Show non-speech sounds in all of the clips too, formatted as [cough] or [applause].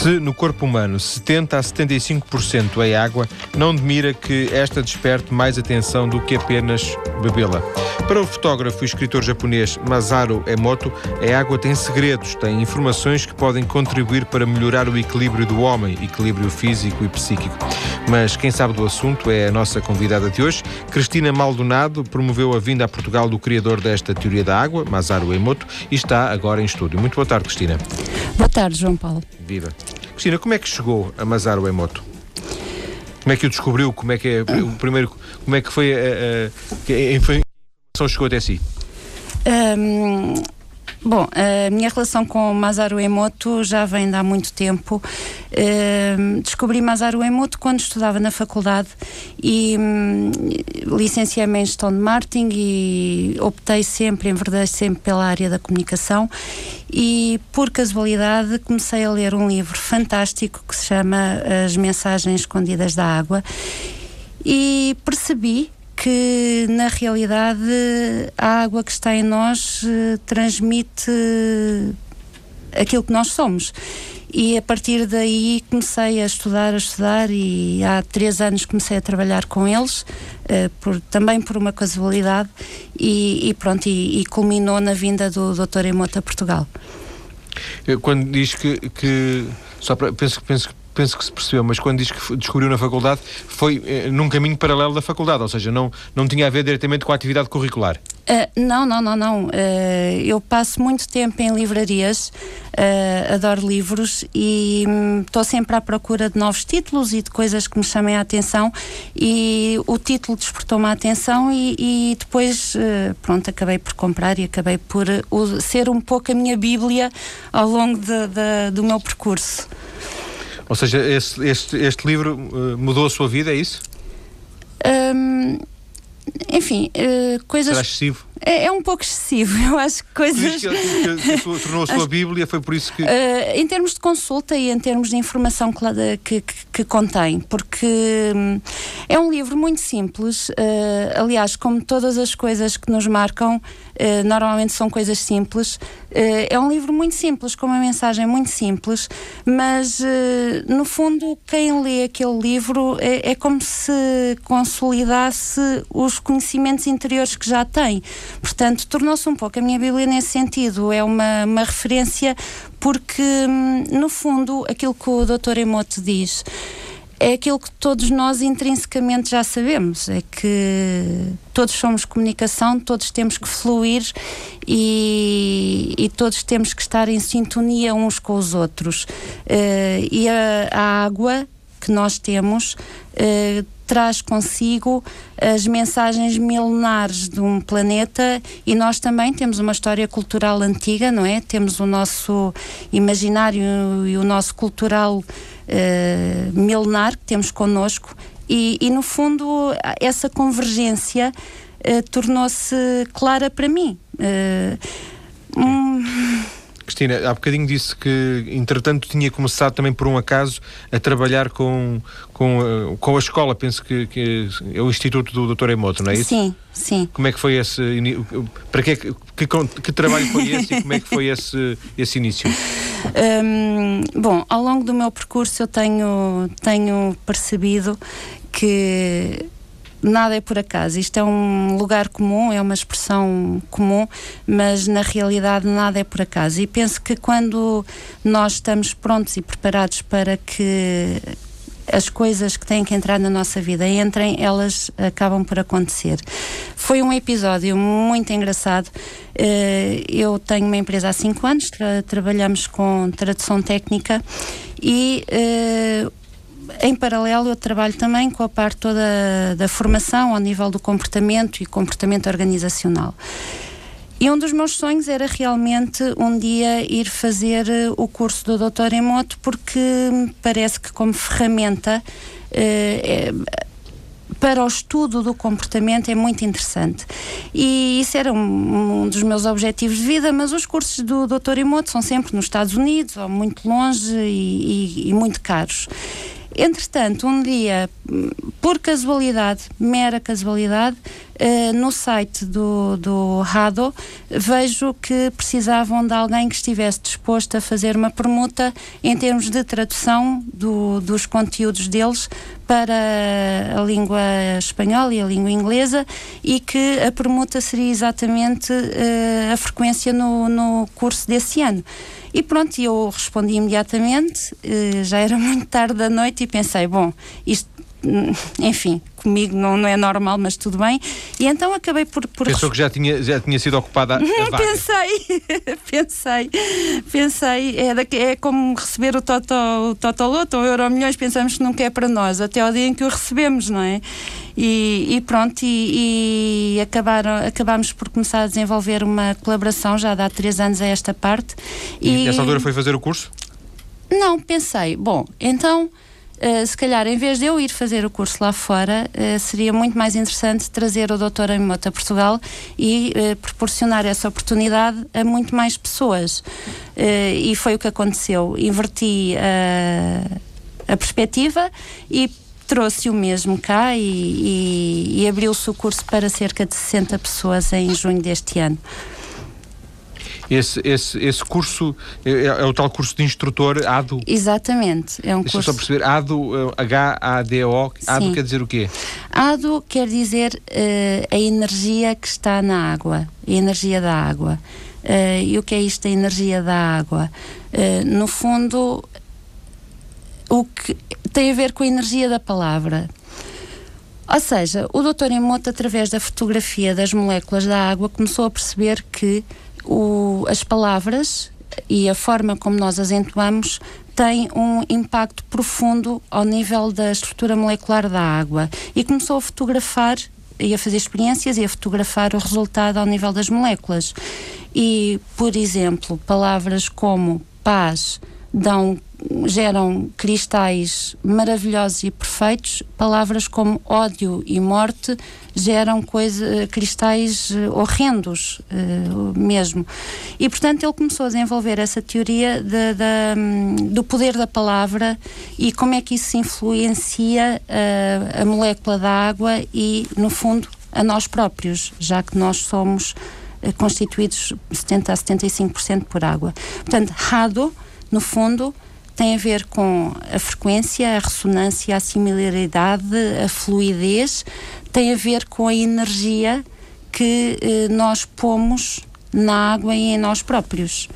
Se no corpo humano 70 a 75% é água, não demira que esta desperte mais atenção do que apenas bebê-la. Para o fotógrafo e escritor japonês Masaru Emoto, a água tem segredos, tem informações que podem contribuir para melhorar o equilíbrio do homem, equilíbrio físico e psíquico. Mas quem sabe do assunto é a nossa convidada de hoje. Cristina Maldonado promoveu a vinda a Portugal do criador desta teoria da água, Masaru Emoto, e está agora em estúdio. Muito boa tarde, Cristina. Boa tarde, João Paulo. Viva. Cristina, como é que chegou a Masaru Emoto? Como é que o descobriu? Como é que é o primeiro? Como é que foi a, a, a, a informação chegou até si? Um, Bom, a minha relação com Masaru Emoto já vem de há muito tempo. Uh, descobri Masaru Emoto quando estudava na faculdade e um, licenciei-me em gestão de marketing e optei sempre, enverdei sempre pela área da comunicação e por casualidade comecei a ler um livro fantástico que se chama As Mensagens Escondidas da Água e percebi que na realidade a água que está em nós uh, transmite aquilo que nós somos. E a partir daí comecei a estudar, a estudar e há três anos comecei a trabalhar com eles, uh, por, também por uma casualidade, e, e pronto, e, e, culminou na vinda do Dr. Emota a Portugal. Quando diz que, que só para, penso, penso que penso que se percebeu, mas quando diz que descobriu na faculdade, foi eh, num caminho paralelo da faculdade, ou seja, não, não tinha a ver diretamente com a atividade curricular. Uh, não, não, não, não. Uh, eu passo muito tempo em livrarias, uh, adoro livros e estou um, sempre à procura de novos títulos e de coisas que me chamem a atenção e o título despertou-me a atenção e, e depois, pronto, acabei por comprar e acabei por ser um pouco a minha bíblia ao longo de, de, do meu percurso. Ou seja, este, este, este livro uh, mudou a sua vida, é isso? Um, enfim, uh, coisas. Será excessivo? É, é, um pouco excessivo. [laughs] Eu acho que coisas. Que, que, que, tornou a sua Bíblia, foi por isso que. Uh, em termos de consulta e em termos de informação que, que, contém, porque um, é um livro muito simples. Uh, aliás, como todas as coisas que nos marcam, uh, normalmente são coisas simples. é um livro muito simples, com uma mensagem muito simples, mas no fundo, quem lê aquele livro é, é como se consolidasse os conhecimentos interiores que já tem. Portanto, tornou-se um pouco a minha Bíblia nesse sentido. É uma, uma referência porque, hum, no fundo, aquilo que o Dr. Emoto diz é aquilo que todos nós intrinsecamente já sabemos: é que todos somos comunicação, todos temos que fluir e, e todos temos que estar em sintonia uns com os outros. Uh, e a, a, água que nós temos. Uh, traz consigo as mensagens milenares de um planeta e nós também temos uma história cultural antiga, não é? Temos o nosso imaginário e o nosso cultural uh, milenar que temos connosco e, e no fundo essa convergência uh, tornou-se clara para mim. Uh, um... Cristina, há bocadinho disse que, entretanto, tinha começado também por um acaso a trabalhar com, com, eh, com a escola, penso que, que é o Instituto do Dr. Emoto, não é isso? Sim, sim. Como é que foi esse. Para que, que, que trabalho foi esse e como é que foi esse, esse início? [laughs] Um, bom, ao longo do meu percurso eu tenho, tenho percebido que nada é por acaso. Isto é um lugar comum, é uma expressão comum, mas na realidade nada é por acaso. E penso que quando nós estamos prontos e preparados para que as coisas que têm que entrar na nossa vida entrem, elas acabam por acontecer. Foi um episódio muito engraçado. Eh, eu tenho uma empresa há 5 anos, tra trabalhamos com tradução técnica e eh, em paralelo, eu trabalho também com a parte toda da formação ao nível do comportamento e comportamento organizacional. E um dos meus sonhos era realmente um dia ir fazer eh, o curso do doutor Emoto, porque parece que, como ferramenta, eh, é, para o estudo do comportamento é muito interessante. E isso era um, um dos meus objetivos de vida, mas os cursos do Dr. Emoto são sempre nos Estados Unidos, ou muito longe e, e, e muito caros. Entretanto, um dia, por casualidade, mera casualidade, uh, no site do, do Rado, vejo que precisavam de alguém que estivesse disposto a fazer uma permuta em termos de tradução do, dos conteúdos deles para a língua espanhola e a língua inglesa e que a permuta seria exatamente uh, a frequência no, no curso desse ano. E pronto, eu respondi imediatamente, uh, já era [laughs] muito tarde da noite e pensei, bom, isto enfim, comigo não, não é normal, mas tudo bem. E então acabei por. por... Pensou que já tinha, já tinha sido ocupada a. [laughs] Pensei, [laughs] pensei, pensei. É, daqui, é como receber o Toto, o Totoloto ou o Euro Milhões, pensamos que nunca é para nós, até ao dia em que o recebemos, não é? E, e pronto, e, e acabaram, acabámos por começar a desenvolver uma colaboração já há três anos a esta parte. E, e nessa altura foi fazer o curso? Não, pensei, bom, então Uh, se calhar, em vez de eu ir fazer o curso lá fora, uh, seria muito mais interessante trazer o doutor Amimoto a Portugal e uh, proporcionar essa oportunidade a muito mais pessoas. e foi o que aconteceu. Inverti a perspectiva e trouxe o mesmo cá e, e, e abriu-se o curso para cerca de 60 pessoas em junho deste ano. Esse, esse, esse curso é, é, é, o tal curso de instrutor ADO? Exatamente, é um Deixa curso. só perceber, ADO, H-A-D-O, ADO quer dizer o quê? ADO quer dizer uh, a energia que está na água, a energia da água. Uh, e o que é isto da energia da água? Uh, no fundo, o que tem a ver com a energia da palavra. Ou seja, o Dr. Emoto, através da fotografia das moléculas da água, começou a perceber que o, as palavras e a forma como nós as entoamos tem um impacto profundo ao nível da estrutura molecular da água e começou a fotografar e a fazer experiências e a fotografar o resultado ao nível das moléculas. E, por exemplo, palavras como paz dão geram cristais maravilhosos e perfeitos, palavras como ódio e morte geram coisa, cristais eh, horrendos uh, mesmo. E, portanto, ele começou a desenvolver essa teoria de, de, hum, do poder da palavra e como é que isso influencia uh, a molécula da água e, no fundo, a nós próprios, já que nós somos uh, constituídos 70 a 75% por água. Portanto, Rado, no fundo, tem a ver com a frequência, a ressonância, a similaridade, a fluidez, tem a ver com a energia que eh, nós pomos na água e em nós próprios.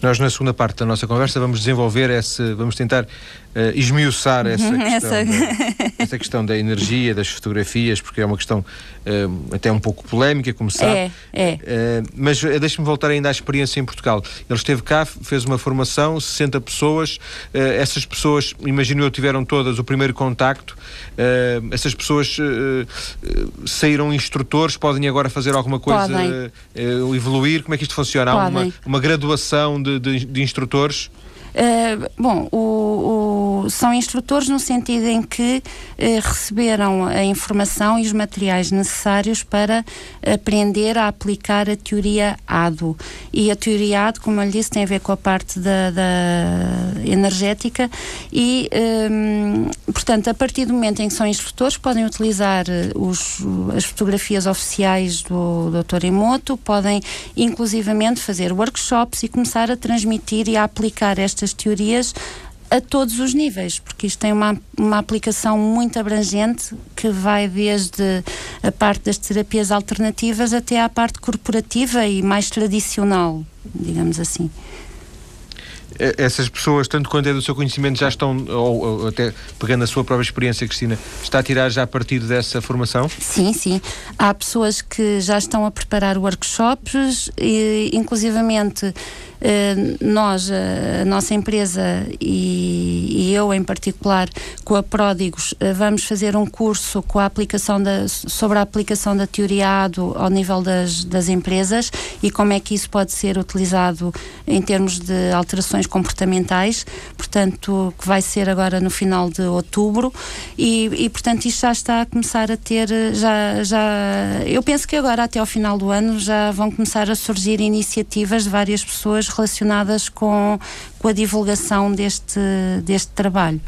Nós, na segunda parte da nossa conversa, vamos desenvolver esse, vamos tentar uh, esmiuçar essa uhum, questão, essa... Da, essa questão da energia, das fotografias, porque é uma questão uh, até um pouco polémica, como sabe. É, é. Uh, mas deixe-me voltar ainda à experiência em Portugal. Ele esteve cá, fez uma formação, 60 pessoas. essas pessoas, imagino eu, tiveram todas o primeiro contacto. essas pessoas saíram instrutores, podem agora fazer alguma coisa, evoluir? Como é que isto funciona? Há uma, uma graduação de, de, de instrutores? Uh, bom, o, o, são instrutores no sentido em que uh, receberam a informação e os materiais necessários para aprender a aplicar a teoria ADO. E a teoria ADO, como eu lhe disse, tem a ver com a parte da, da energética e, ehm, portanto, a partir do momento em que são instrutores, podem utilizar eh, os, as fotografias oficiais do Dr. Emoto, podem inclusivamente fazer workshops e começar a transmitir e a aplicar estas estas teorias a todos os níveis, porque isto tem uma, uma aplicação muito abrangente que vai desde a parte das terapias alternativas até à parte corporativa e mais tradicional, digamos assim. Essas pessoas, tanto quanto é do seu conhecimento, já estão, ou, ou, até pegando a sua própria experiência, Cristina, está a tirar já a partir dessa formação? Sim, sim. Há pessoas que já estão a preparar workshops, e, inclusivamente nós, a nossa empresa e, e, eu em particular, com a Pródigos, eh, vamos fazer um curso com a aplicação da, sobre a aplicação da teoria ADO ao nível das, das empresas e como é que isso pode ser utilizado em termos de alterações comportamentais, portanto, que vai ser agora no final de outubro. E, e portanto isto já está a começar a ter, já, já, eu penso que agora até ao final do ano já vão começar a surgir iniciativas de várias pessoas relacionadas com, com a divulgação deste, deste trabalho.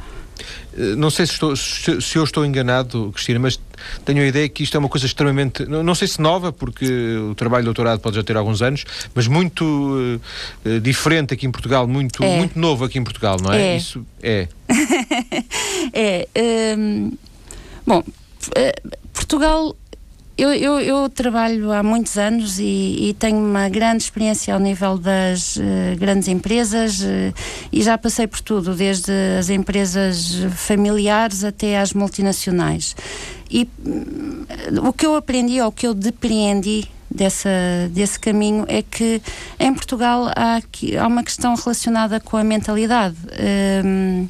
não sei se, estou, se, se, eu estou enganado, Cristina, mas tenho a ideia que isto é uma coisa extremamente, não, não sei se nova, porque o trabalho de doutorado pode já ter alguns anos, mas muito uh, diferente aqui em Portugal, muito, é. muito novo aqui em Portugal, não é? é. Isso é. [laughs] é. Um, bom, Portugal eu, eu, eu, trabalho há muitos anos e, e, tenho uma grande experiência ao nível das uh, grandes empresas uh, e já passei por tudo, desde as empresas familiares até às multinacionais. E uh, o que eu aprendi, ou o que eu depreendi dessa, desse caminho é que em Portugal há, aqui, há uma questão relacionada com a mentalidade. Ehm,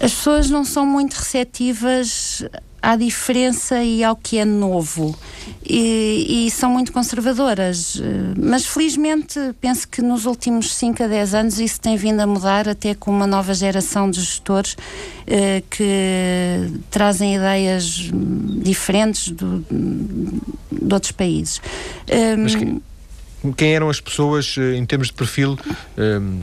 as pessoas não são muito receptivas à diferença e ao que é novo. E, e, são muito conservadoras. Mas felizmente penso que nos últimos 5 a 10 anos isso tem vindo a mudar, até com uma nova geração de gestores eh, que trazem ideias diferentes do, de outros países. Que quem eram as pessoas eh, em termos de perfil, um,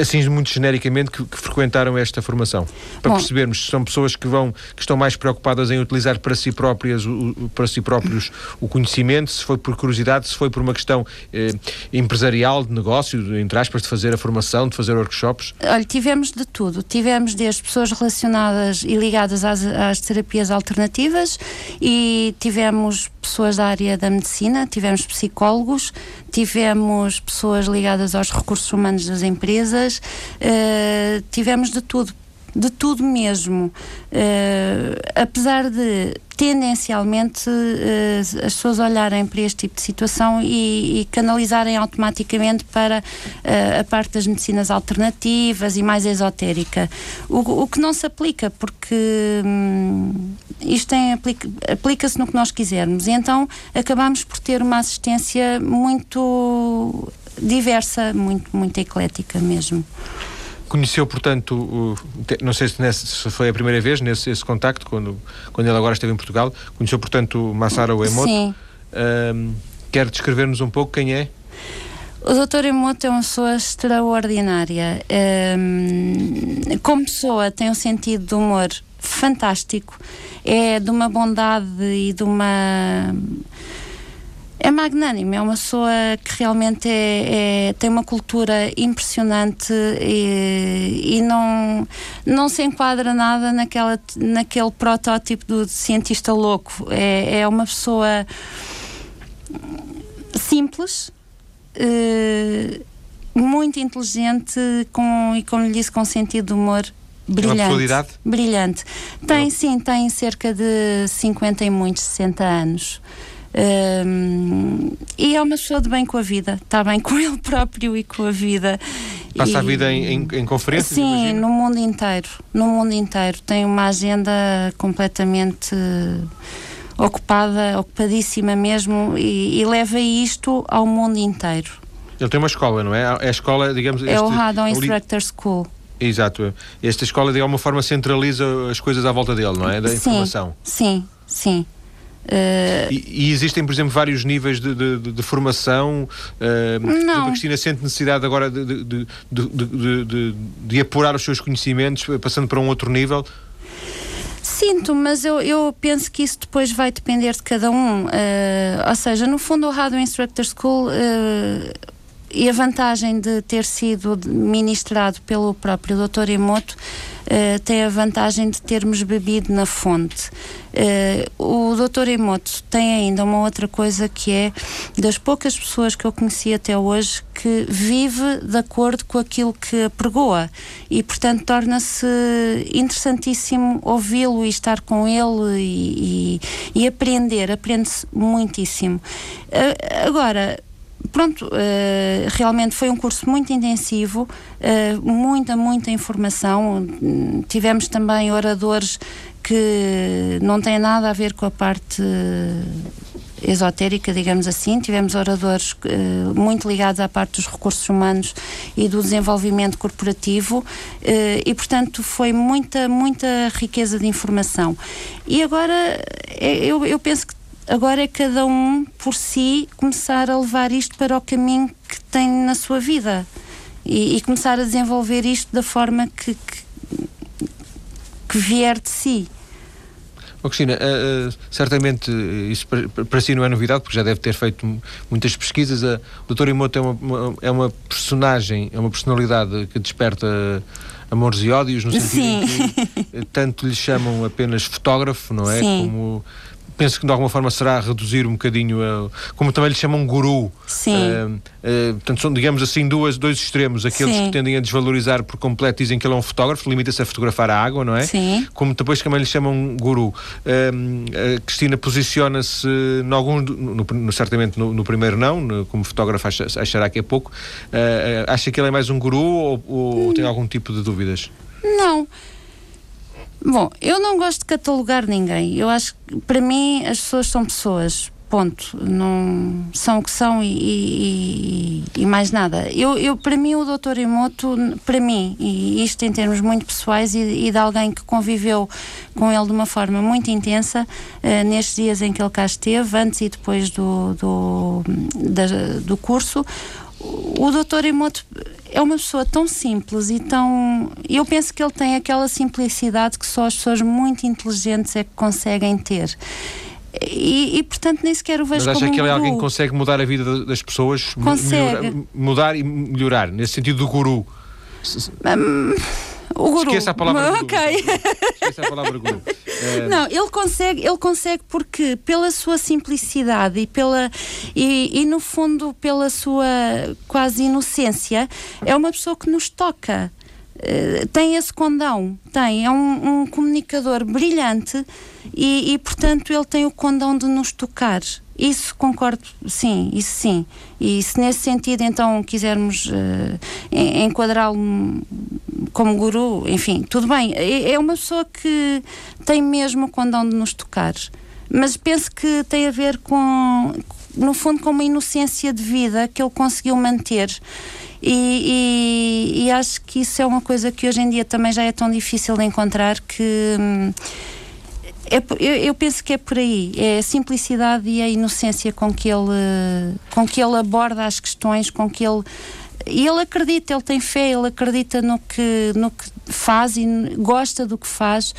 assim muito genericamente, que, que frequentaram esta formação? Para Bom, percebermos se são pessoas que vão, que estão mais preocupadas em utilizar para si próprias, o, para si próprios o conhecimento, se foi por curiosidade, se foi por uma questão eh, empresarial, de negócio, entre aspas, de fazer a formação, de fazer workshops? Olha, tivemos de tudo. Tivemos desde pessoas relacionadas e ligadas às, às terapias alternativas e tivemos pessoas da área da medicina, tivemos psicólogos, tivemos pessoas ligadas aos recursos humanos das empresas, uh, tivemos de tudo, de tudo mesmo. Uh, apesar de tendencialmente uh, as pessoas olharem para este tipo de situação e, e canalizarem automaticamente para uh, a parte das medicinas alternativas e mais esotérica. O, o que não se aplica, porque hum, isto aplica-se aplica no que nós quisermos. E então acabamos por ter uma assistência muito diversa, muito, muito eclética mesmo. Conheceu, portanto, o, não sei se, nesse, foi a primeira vez nesse esse contacto, quando, quando ele agora esteve em Portugal, conheceu, portanto, o Masaru Emoto. Sim. Um, quer descrever-nos um pouco quem é? O Dr. Emoto é uma pessoa extraordinária. Um, como pessoa, tem um sentido de humor fantástico. É de uma bondade e de uma é magnânimo, é uma pessoa que realmente é, é, tem uma cultura impressionante e, e, não, não se enquadra nada naquela, naquele protótipo do cientista louco. É, é uma pessoa simples. Uh, muito inteligente com, e como lhe disse com sentido de humor brilhante. Brilhante. Tem, sim, tem cerca de 50 e muitos, 60 anos. Um, e é uma pessoa de bem com a vida, está bem com [laughs] ele próprio e com a vida. Passa e, a vida em, em, em conferências? Sim, imagino. no mundo inteiro. No mundo inteiro. Tem uma agenda completamente ocupada, ocupadíssima mesmo, e, e leva isto ao mundo inteiro. Ele tem uma escola, não é? É a escola, digamos. É este, o Radon Instructor School. Exato. Esta escola de alguma forma centraliza as coisas à volta dele, não é? Da sim, informação. Sim, sim. Uh, e, e, existem, por exemplo, vários níveis de, de, de, de formação. Uh, não. A Cristina sente necessidade agora de, de, apurar os seus conhecimentos, passando para um outro nível. Sinto, mas eu, eu penso que isso depois vai depender de cada um. Uh, ou seja, no fundo, o Radio Instructor School e a vantagem de ter sido ministrado pelo próprio Dr. Emoto uh, tem a vantagem de termos bebido na fonte. Uh, o Dr. Emoto tem ainda uma outra coisa que é das poucas pessoas que eu conheci até hoje que vive de acordo com aquilo que pregoa e, portanto, torna-se interessantíssimo ouvi-lo e estar com ele e, e, e aprender. Aprende-se muitíssimo. Uh, agora, pronto, uh, realmente foi um curso muito intensivo, uh, muita, muita informação. Tivemos também oradores que não têm nada a ver com a parte esotérica, digamos assim. Tivemos oradores uh, muito ligados à parte dos recursos humanos e do desenvolvimento corporativo uh, e, portanto, foi muita, muita riqueza de informação. E agora eu, eu penso que Agora é cada um por si começar a levar isto para o caminho que tem na sua vida e, e começar a desenvolver isto da forma que, que que vier de si. Oh, Cristina, uh, uh, certamente isso para, para, si não é novidade, porque já deve ter feito muitas pesquisas. A, o Dr. Imoto é uma, uma, é uma personagem, é uma personalidade que desperta amores e ódios, no sentido Sim. em que tanto lhe chamam apenas fotógrafo, não é? Sim. Como penso que de alguma forma será reduzir um bocadinho, a, como também lhe chamam guru. Sim. Uh, uh, portanto, são, digamos assim, duas, dois extremos. Aqueles Sim. que tendem a desvalorizar por completo dizem que ele é um fotógrafo, limita-se a fotografar a água, não é? Sim. Como depois também lhe chamam guru. Uh, a Cristina posiciona-se certamente no, no, primeiro não, no, como fotógrafo acha, achará que é pouco. acha que ele é mais um guru ou, ou hum. tem algum tipo de dúvidas? Não. Bom, eu não gosto de catalogar ninguém. Eu acho que, para mim, as pessoas são pessoas. Ponto. Não são o que são e, e, e mais nada. Eu, eu, para mim, o Dr. Emoto, para mim, e isto em termos muito pessoais e, e, de alguém que conviveu com ele de uma forma muito intensa, uh, nestes dias em que ele cá esteve, antes e depois do, do, da, do curso, o doutor Emoto é uma pessoa tão simples e tão. Eu penso que ele tem aquela simplicidade que só as pessoas muito inteligentes é que conseguem ter. E, e, portanto nem sequer o vejo Mas acha que ele é alguém que consegue mudar a vida das pessoas? Consegue. Melhorar, mudar e melhorar, nesse sentido do guru. Um, o guru. Esqueça a palavra [laughs] Ok. Esqueça a palavra guru. É... [laughs] Não, ele consegue, ele consegue porque pela sua simplicidade e pela e, e no fundo pela sua quase inocência é uma pessoa que nos toca. Uh, tem esse condão, tem, é um, um comunicador brilhante e, e, portanto, ele tem o condão de nos tocar. Isso concordo, sim, isso sim. E se nesse sentido então quisermos uh, enquadrá-lo como guru, enfim, tudo bem. É, é uma pessoa que tem mesmo o condão de nos tocar. Mas penso que tem a ver com, no fundo, com uma inocência de vida que ele conseguiu manter. E, e, e acho que isso é uma coisa que hoje em dia também já é tão difícil de encontrar que. Hum, é, eu, eu, penso que é por aí, é a simplicidade e a inocência com que ele, com que ele aborda as questões, com que ele ele acredita, ele tem fé, ele acredita no que, no que faz e gosta do que faz,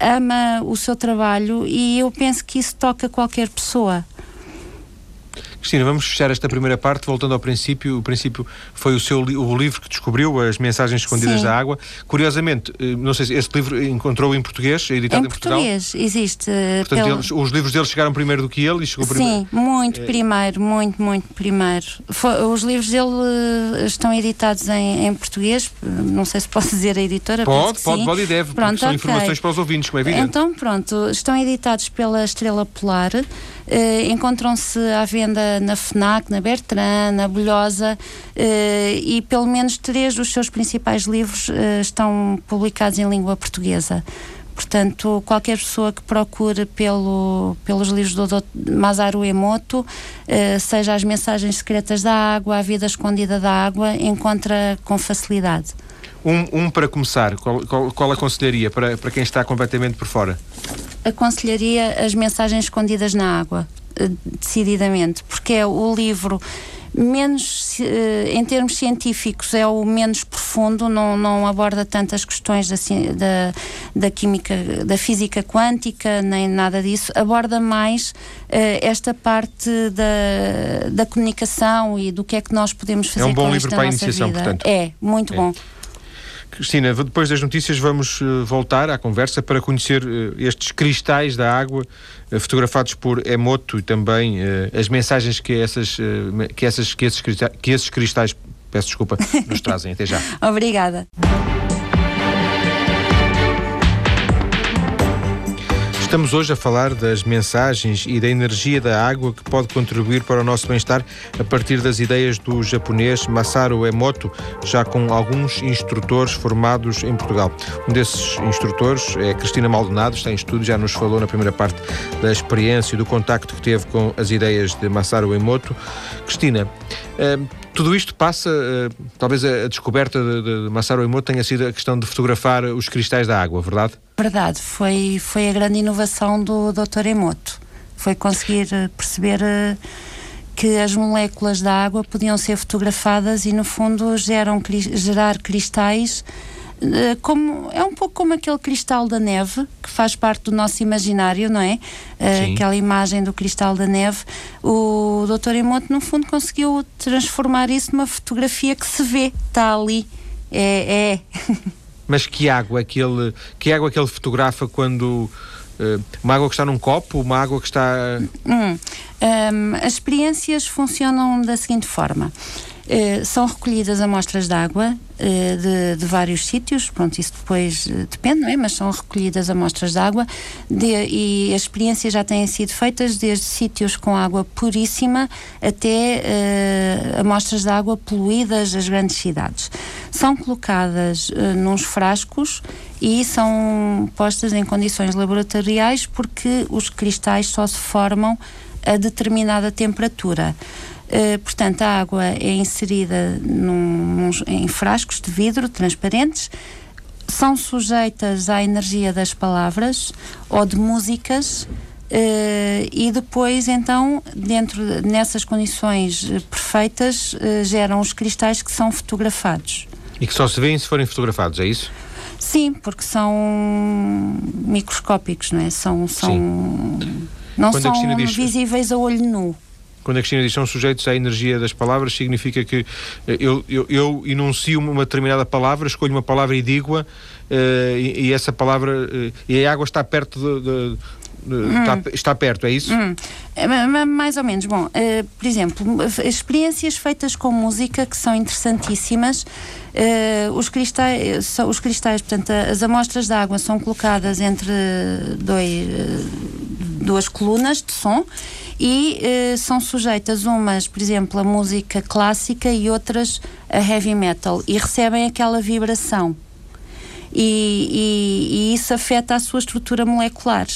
ama o seu trabalho e eu penso que isso toca qualquer pessoa. Cristina, vamos fechar esta primeira parte, voltando ao princípio. O princípio foi o seu o livro que descobriu, As Mensagens Escondidas Sim. da Água. Curiosamente, eh, não sei se esse livro encontrou em português, editado em, em Portugal. Em português, existe. Portanto, pelo... eles, os livros dele chegaram primeiro do que ele e chegou Sim, primeiro. Sim, muito é... primeiro, muito, muito primeiro. Foi, os livros dele eh, estão editados em, em, português, não sei se posso [laughs] dizer a editora. Pode, pode, pode e deve, pronto, são okay. informações para os ouvintes, como é evidente. Então, pronto, estão editados pela Estrela Polar. Encontram-se à venda na FNAC, na Bertrand, na Bolhosa uh, e pelo menos três dos seus principais livros uh, estão publicados em língua portuguesa. Portanto, qualquer pessoa que procure pelo, pelos livros do Dr. Masaru Emoto, seja as mensagens secretas da água, a vida escondida da água, encontra com facilidade. Um, um para começar, qual, qual, qual aconselharia para, para quem está completamente por fora? aconselharia as mensagens escondidas na água, eh, decididamente, porque é o livro menos, eh, em termos científicos, é o menos profundo, não, não aborda tantas questões da, da, da química, da física quântica, nem nada disso, aborda mais uh, esta parte da, da comunicação e do que é que nós podemos fazer É um bom livro para a iniciação, vida. portanto. É, muito é. bom. Cristina, depois das notícias vamos uh, voltar à conversa para conhecer uh, estes cristais da água uh, fotografados por Emoto e também as mensagens que, essas, que, essas, que, esses cristais, que esses cristais, peço desculpa, nos trazem. Até já. [laughs] Obrigada. Estamos hoje a falar das mensagens e da energia da água que pode contribuir para o nosso bem-estar a partir das ideias do japonês Masaru Emoto, já com alguns instrutores formados em Portugal. Um desses instrutores é Cristina Maldonado, está em estúdio, já nos falou na primeira parte da experiência e do contacto que teve com as ideias de Masaru Emoto. Cristina, eh, tudo isto passa, uh, talvez a, descoberta de, de Masaru Emoto tenha sido a questão de fotografar os cristais da água, verdade? Verdade, foi, foi a grande inovação do Dr. Emoto. Foi conseguir eh, perceber uh, que as moléculas da água podiam ser fotografadas e, no fundo, geram, gerar cristais como, é um pouco como aquele cristal da neve que faz parte do nosso imaginário, não é? Uh, aquela imagem do cristal da neve. O Dr. Emoto, no fundo, conseguiu transformar isso numa fotografia que se vê, está ali. É. é. [laughs] Mas que água aquele, que água aquele fotografa quando uh, uma água que está num copo, uma água que está. Hum, um, as experiências funcionam da seguinte forma. Uh, são recolhidas amostras de água uh, de, de, vários sítios, pronto, isso depois uh, depende, não é? Mas são recolhidas amostras de água de, e as experiências já têm sido feitas desde sítios com água puríssima até amostras de água poluídas das grandes cidades. São colocadas nos frascos e são postas em condições laboratoriais porque os cristais só se formam a determinada temperatura. Uh, portanto, a água é inserida num, em frascos de vidro transparentes, são sujeitas à energia das palavras ou de músicas. Uh, e depois, então, dentro nessas condições perfeitas, uh, geram os cristais que são fotografados. E que só se vêem se forem fotografados, é isso? Sim, porque são microscópicos, não é? São, são não Quando são diz... visíveis a olho nu quando a Cristina diz são sujeitos à energia das palavras, significa que eh, eu, eu, eu enuncio uma determinada palavra, escolho uma palavra e digo-a, uh, e, e, essa palavra, uh, e a água está perto de, de hum. está, está, perto, é isso? Hum. Mais ou menos. Bom, uh, por exemplo, experiências feitas com música que são interessantíssimas. Uh, os, cristais, os cristais, portanto, as amostras de água são colocadas entre dois, duas colunas de som e uh, são sujeitas umas, por exemplo, a música clássica e outras a heavy metal e recebem aquela vibração. E, e, e isso afeta a sua estrutura molecular.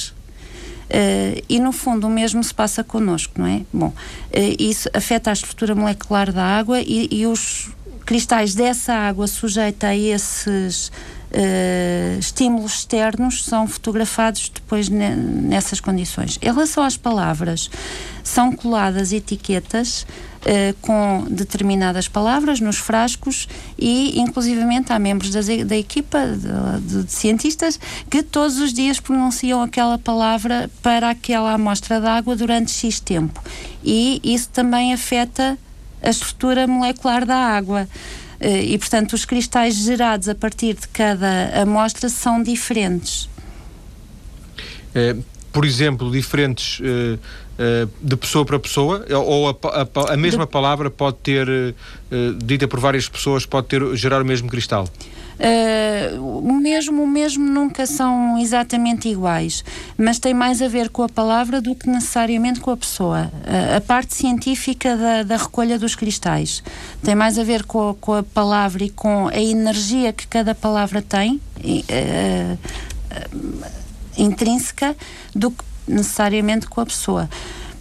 Uh, e no fundo o mesmo se passa connosco, não é? Bom, uh, isso afeta a estrutura molecular da água e, e os cristais dessa água sujeita a esses uh, estímulos externos são fotografados depois nessas condições. Em relação às palavras, são coladas etiquetas uh, com determinadas palavras nos frascos e, inclusivamente, há membros das, da equipa de, de, cientistas que todos os dias pronunciam aquela palavra para aquela amostra de água durante X tempo. E isso também afeta a estrutura molecular da água. Eh, e, portanto, os cristais gerados a partir de cada amostra são diferentes. É, por exemplo, diferentes uh, uh, de pessoa para pessoa, ou a, a, a mesma de... palavra pode ter, uh, dita por várias pessoas, pode ter, gerar o mesmo cristal? Uh, mesmo, mesmo nunca são exatamente iguais, mas tem mais a ver com a palavra do que necessariamente com a pessoa. Uh, a parte científica da, da, recolha dos cristais tem mais a ver com, com, a palavra e com a energia que cada palavra tem, uh, intrínseca, do que necessariamente com a pessoa.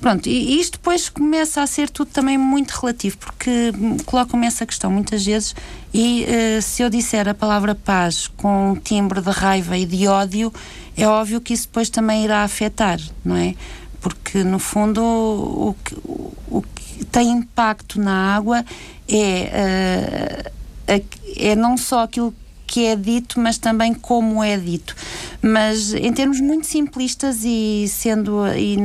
Pronto, e isto depois começa a ser tudo também muito relativo, porque colocam-me essa questão muitas vezes, e uh, se eu disser a palavra paz com um timbre de raiva e de ódio, é óbvio que isso depois também irá afetar, não é? Porque no fundo o que, o que tem impacto na água é, uh, é não só aquilo que é dito, mas também como é dito. Mas em termos muito simplistas e sendo e,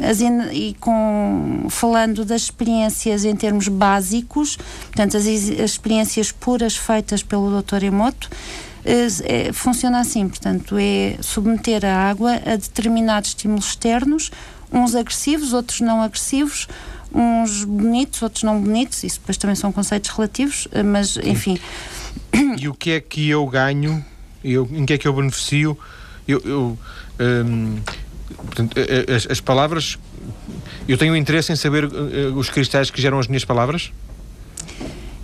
as, e com falando das experiências em termos básicos, portanto as, as experiências puras feitas pelo Dr. Emoto, é, funciona assim, portanto, é submeter a água a determinados estímulos externos, uns agressivos, outros não agressivos, uns bonitos, outros não bonitos, isso depois também são conceitos relativos, mas enfim. E o que é que eu ganho? Eu, em que é que eu beneficio? Eu, eu hum, portanto, as, as, palavras. Eu tenho interesse em saber uh, os cristais que geram as minhas palavras?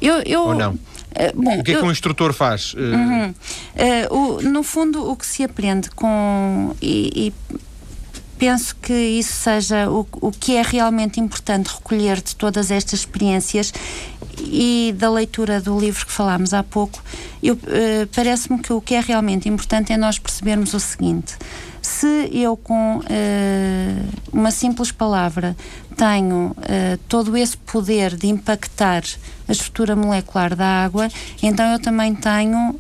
Eu, eu, Ou não? Uh, bom, o que é que um instrutor faz? Uh... Uhum. Uh, o, no fundo, o que se aprende com. E, e penso que isso seja o, o que é realmente importante recolher de todas estas experiências e da leitura do livro que falámos há pouco, uh, parece-me que o que é realmente importante é nós percebermos o seguinte: Se eu com uh, uma simples palavra tenho uh, todo esse poder de impactar a estrutura molecular da água, então eu também tenho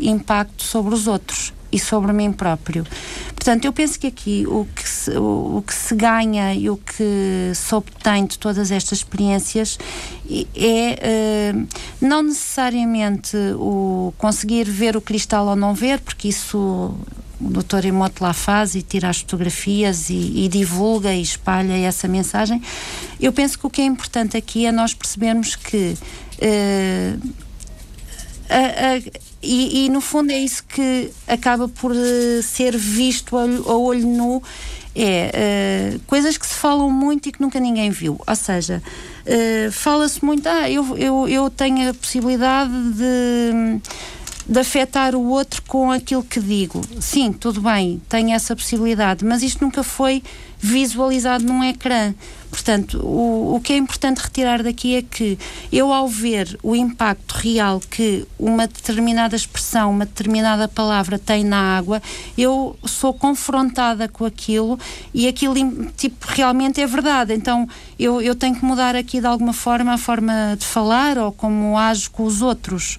impacto sobre os outros e sobre mim próprio. Portanto, eu penso que aqui o que se, o, o que se ganha e o que se obtém de todas estas experiências é uh, não necessariamente o conseguir ver o cristal ou não ver, porque isso o doutor Emoto lá faz e tira as fotografias e, e, divulga e espalha essa mensagem. Eu penso que o que é importante aqui é nós percebermos que uh, e, e, no fundo é isso que acaba por uh, ser visto a a olho nu é uh, coisas que se falam muito e que nunca ninguém viu. Ou seja, uh, fala-se muito, ah, eu, eu, eu tenho a possibilidade de, de afetar o outro com aquilo que digo. Sim, tudo bem, tenho essa possibilidade, mas isto nunca foi visualizado num ecrã. Portanto, o, o que é importante retirar daqui é que eu, ao ver o impacto real que uma determinada expressão, uma determinada palavra tem na água, eu sou confrontada com aquilo e aquilo, tipo, realmente é verdade. Então, eu, eu tenho que mudar aqui de alguma forma a forma de falar ou como ajo com os outros.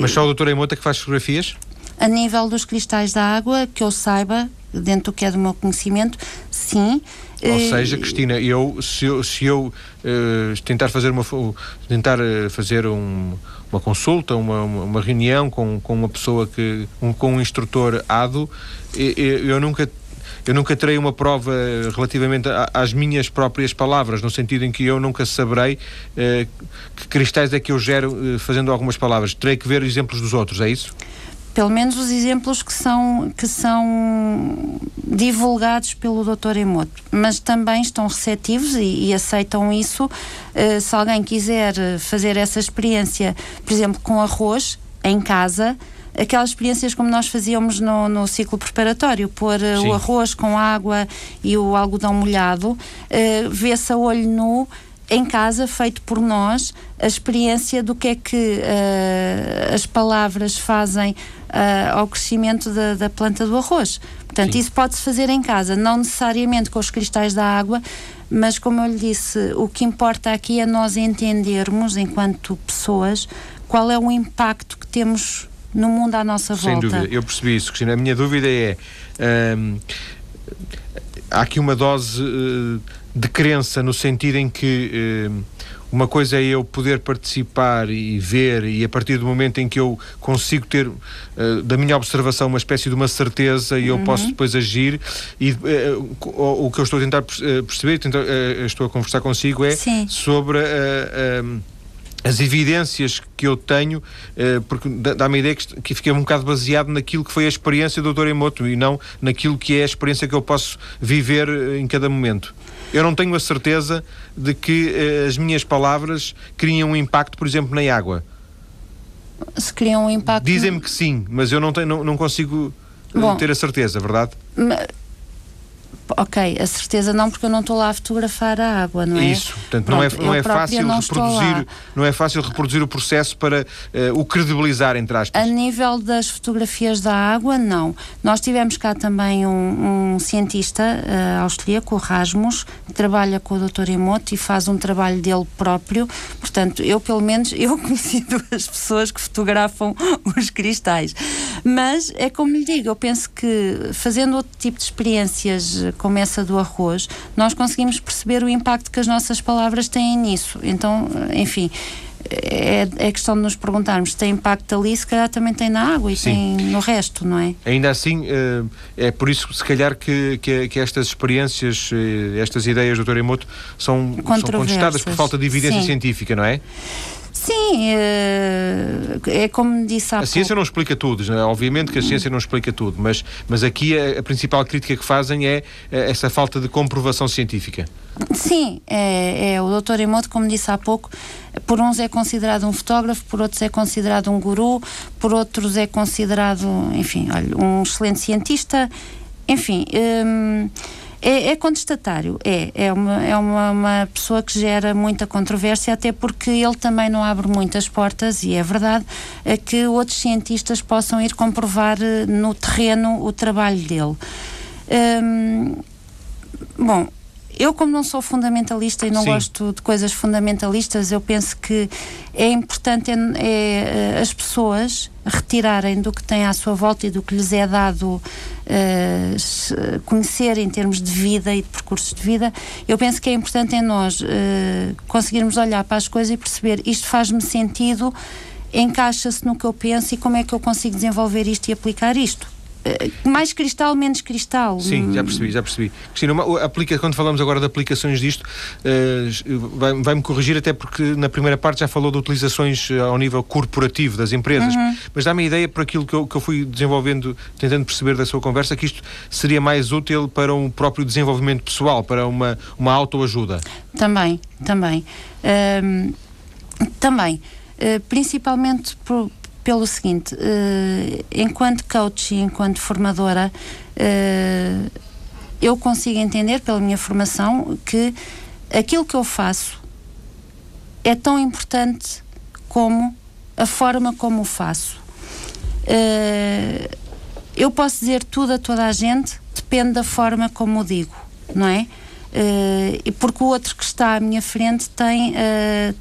Mas só a doutora Emota que faz fotografias? A nível dos cristais da água, que eu saiba, dentro do que é do meu conhecimento, sim. Ou eh, seja, Cristina, eu se eu, se eu uh, tentar fazer uma tentar uh, fazer um, uma consulta, uma, uma reunião com, com uma pessoa que um, com um instrutor ADO, eu, eu nunca eu nunca terei uma prova relativamente às minhas próprias palavras, no sentido em que eu nunca saberei uh, que cristais é que eu gero uh, fazendo algumas palavras. Terei que ver exemplos dos outros, é isso? Pelo menos os exemplos que são, que são divulgados pelo Dr. Emoto, mas também estão receptivos e, e aceitam isso. Uh, se alguém quiser fazer essa experiência, por exemplo, com arroz em casa, aquelas experiências como nós fazíamos no, no ciclo preparatório, pôr uh, o arroz com água e o algodão molhado, uh, vê-se a olho nu em casa, feito por nós, a experiência do que é que uh, as palavras fazem uh, ao crescimento da, da, planta do arroz. Portanto, Sim. isso pode-se fazer em casa, não necessariamente com os cristais da água, mas como eu lhe disse, o que importa aqui é nós entendermos, enquanto pessoas, qual é o impacto que temos no mundo à nossa volta. Sem dúvida, eu percebi isso, Cristina. A minha dúvida é. Um, há aqui uma dose. Uh, de crença no sentido em que eh, uma coisa é eu poder participar e ver e a partir do momento em que eu consigo ter eh, da minha observação uma espécie de uma certeza e eu uhum. posso depois agir e eh, o, o, que eu estou a tentar perceber, tentar, estou a conversar consigo é Sim. sobre as evidências que eu tenho, eh, porque dá-me a ideia que, que fiquei um bocado baseado naquilo que foi a experiência do Dr. Emoto e não naquilo que é a experiência que eu posso viver eh, em cada momento. Eu não tenho a certeza de que eh, as minhas palavras criam um impacto, por exemplo, na água. Se criam um impacto. Dizem-me que sim, mas eu não, tenho, não, não consigo Bom, ter a certeza, verdade? Ok, a certeza não, porque eu não estou lá a fotografar a água, não é? Isso, portanto, não é, não é fácil não reproduzir, não é fácil reproduzir o processo para uh, o credibilizar, entre aspas. A nível das fotografias da água, não. Nós tivemos cá também um, um cientista uh, austríaco, o Rasmus, que trabalha com o Dr. Emoto e faz um trabalho dele próprio. Portanto, eu pelo menos, [laughs] eu conheci duas pessoas que fotografam [laughs] os cristais. Mas é como lhe digo, eu penso que fazendo outro tipo de experiências como essa do arroz, nós conseguimos perceber o impacto que as nossas palavras têm nisso. Então, enfim, é, é questão de nos perguntarmos se tem impacto ali, se calhar também tem na água e Sim. tem no resto, não é? Ainda assim, eh, é por isso, se calhar, que, que, que estas experiências, eh, estas ideias do Dr. Emoto são, são contestadas por falta de evidência Sim. científica, não é? Sim, é, é como disse há A pouco. ciência não explica tudo, é? obviamente que a ciência não explica tudo, mas, mas aqui a, a, principal crítica que fazem é, é essa falta de comprovação científica. Sim, é, é o doutor Emoto, como disse há pouco, por uns é considerado um fotógrafo, por outros é considerado um guru, por outros é considerado, enfim, olha, um excelente cientista, enfim. Hum, É, é, contestatário, é. É, uma, é uma, uma, pessoa que gera muita controvérsia, até porque ele também não abre muitas portas, e é verdade, a que outros cientistas possam ir comprovar eh, no terreno o trabalho dele. Hum, bom, eu, como não sou fundamentalista e não Sim. gosto de coisas fundamentalistas, eu penso que é importante é, é, as pessoas retirarem do que têm à sua volta e do que lhes é dado uh, conhecer em termos de vida e de percursos de vida. Eu penso que é importante em nós uh, conseguirmos olhar para as coisas e perceber isto faz-me sentido, encaixa-se no que eu penso e como é que eu consigo desenvolver isto e aplicar isto. Eh, mais cristal, menos cristal. Sim, já percebi, já percebi. Cristina, aplica, quando falamos agora de aplicações disto, uh, vai-me vai corrigir até porque na primeira parte já falou de utilizações eh, ao nível corporativo das empresas, uhum. mas dá-me a ideia, por aquilo que eu, que eu fui desenvolvendo, tentando perceber da sua conversa, que isto seria mais útil para um próprio desenvolvimento pessoal, para uma, uma autoajuda. Também, também. Um, também. Uh, principalmente por, pelo seguinte: uh, enquanto coach e enquanto formadora, uh, eu consigo entender, pela minha formação, que aquilo que eu faço é tão importante como a forma como o faço. Uh, eu posso dizer tudo a toda a gente, depende da forma como o digo, não é? Uh, porque o outro que está à minha frente tem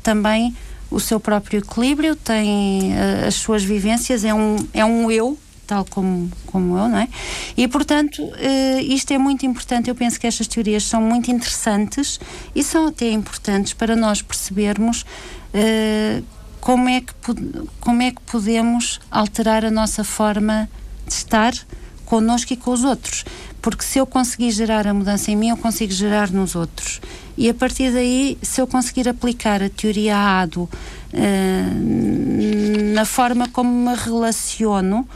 também o seu próprio equilíbrio, tem uh, as suas vivências, é um, é um eu, tal como, como eu, não é? E, portanto, uh, isto é muito importante. Eu penso que estas teorias são muito interessantes e são até importantes para nós percebermos uh, como, é que, como é que podemos alterar a nossa forma de estar connosco e com os outros. Porque se eu conseguir gerar a mudança em mim, eu consigo gerar nos outros. E a partir daí, se eu conseguir aplicar a teoria ADO uh, na forma como me relaciono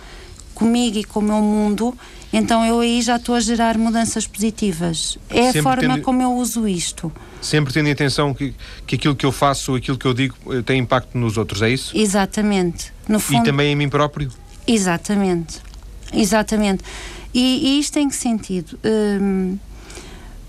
comigo e com o meu mundo, então eu aí já estou a gerar mudanças positivas. É Sempre a forma tendo... como eu uso isto. Sempre tendo em atenção que, que aquilo que eu faço, aquilo que eu digo, eh, tem impacto nos outros, é isso? Exatamente. No fundo... E também em mim próprio? Exatamente. Exatamente. E, e isto em que sentido? Um,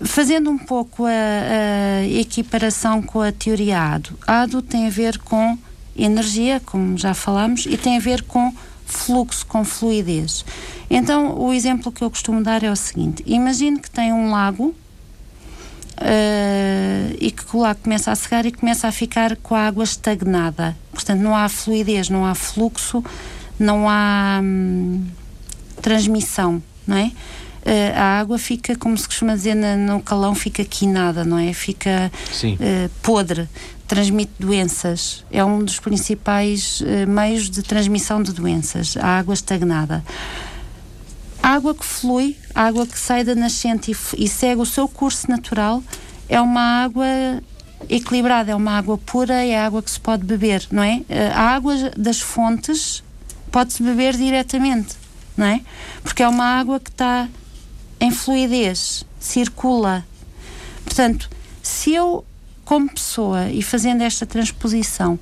Fazendo um pouco a, a, equiparação com a teoria ADO, ADO tem a ver com energia, como já falamos, e tem a ver com fluxo, com fluidez. Então, o exemplo que eu costumo dar é o seguinte: imagine que tem um lago Uh, e que o lago começa a secar e começa a ficar com a água estagnada. Portanto, não há fluidez, não há fluxo, não há hum, transmissão, não é? uh, a água fica, como se costuma dizer na, no calão, fica quinada, não é? Fica uh, podre, transmite doenças. É um dos principais uh, meios de transmissão de doenças, a água estagnada. A água que flui, a água que sai da nascente e, e segue o seu curso natural, é uma água equilibrada, é uma água pura, é água que se pode beber, não é? A água das fontes pode-se beber diretamente, não é? Porque é uma água que está em fluidez, circula. Portanto, se eu, como pessoa, e fazendo esta transposição,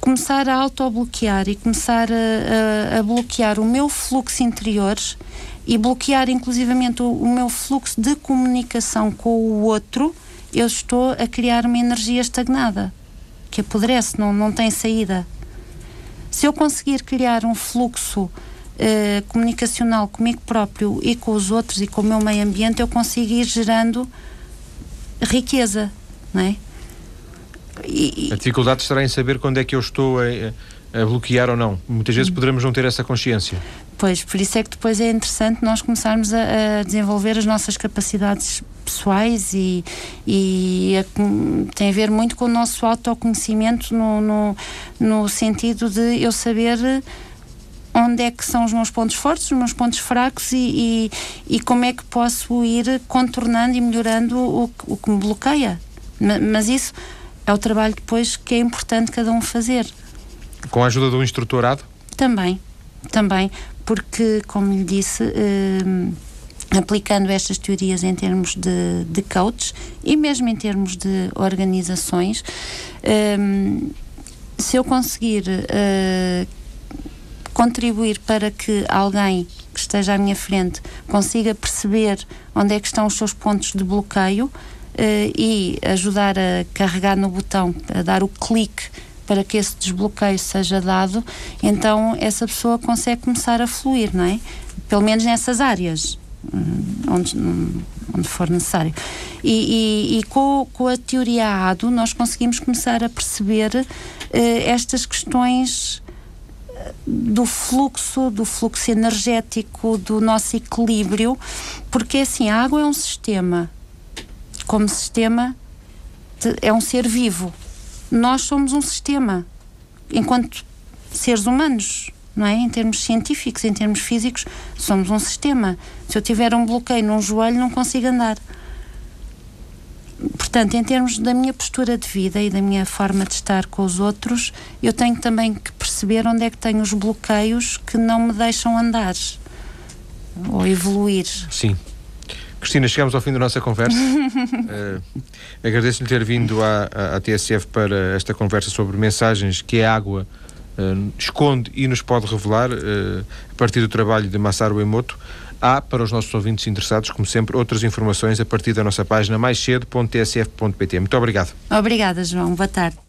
começar a autobloquear e começar a, a, a, bloquear o meu fluxo interior e bloquear inclusivamente o, o meu fluxo de comunicação com o outro, eu estou a criar uma energia estagnada que apodrece, não, não tem saída. Se eu conseguir criar um fluxo uh, comunicacional comigo próprio e com os outros e com o meu meio ambiente, eu consigo ir gerando riqueza, não é? E, a dificuldade estará em saber quando é que eu estou a, a bloquear ou não. Muitas vezes poderemos não ter essa consciência. Pois, por isso é que depois é interessante nós começarmos a, a desenvolver as nossas capacidades pessoais e, e a, tem a ver muito com o nosso autoconhecimento no, no, no sentido de eu saber onde é que são os meus pontos fortes, os meus pontos fracos e, e, e como é que posso ir contornando e melhorando o, o que me bloqueia. Mas isso é o trabalho depois que é importante cada um fazer. Com a ajuda do instrutorado? Também, também, porque, como lhe disse, eh, aplicando estas teorias em termos de, de coach e mesmo em termos de organizações, eh, se eu conseguir eh, contribuir para que alguém que esteja à minha frente consiga perceber onde é que estão os seus pontos de bloqueio uh, e ajudar a carregar no botão, a dar o clique para que esse desbloqueio seja dado, então essa pessoa consegue começar a fluir, não é? Pelo menos nessas áreas, hum, onde, onde for necessário. E, e, e com, com, a teoria ADO, nós conseguimos começar a perceber uh, estas questões eh, do fluxo, do fluxo energético, do nosso equilíbrio, porque assim, a água é um sistema como sistema, é um ser vivo. Nós somos um sistema, enquanto seres humanos, não é? Em termos científicos, em termos físicos, somos um sistema. Se eu tiver um bloqueio num joelho, não consigo andar. Portanto, em termos da minha postura de vida e da minha forma de estar com os outros, eu tenho também que perceber onde é que tenho os bloqueios que não me deixam andar ou evoluir. Sim. Cristina, chegamos ao fim da nossa conversa. uh, [laughs] Agradeço-lhe ter vindo à, à, à, TSF para esta conversa sobre mensagens que a água uh, esconde e nos pode revelar uh, a partir do trabalho de Masaru Emoto. Há, para os nossos ouvintes interessados, como sempre, outras informações a partir da nossa página maiscedo.tsf.pt. Muito obrigado. Obrigada, João. Boa tarde.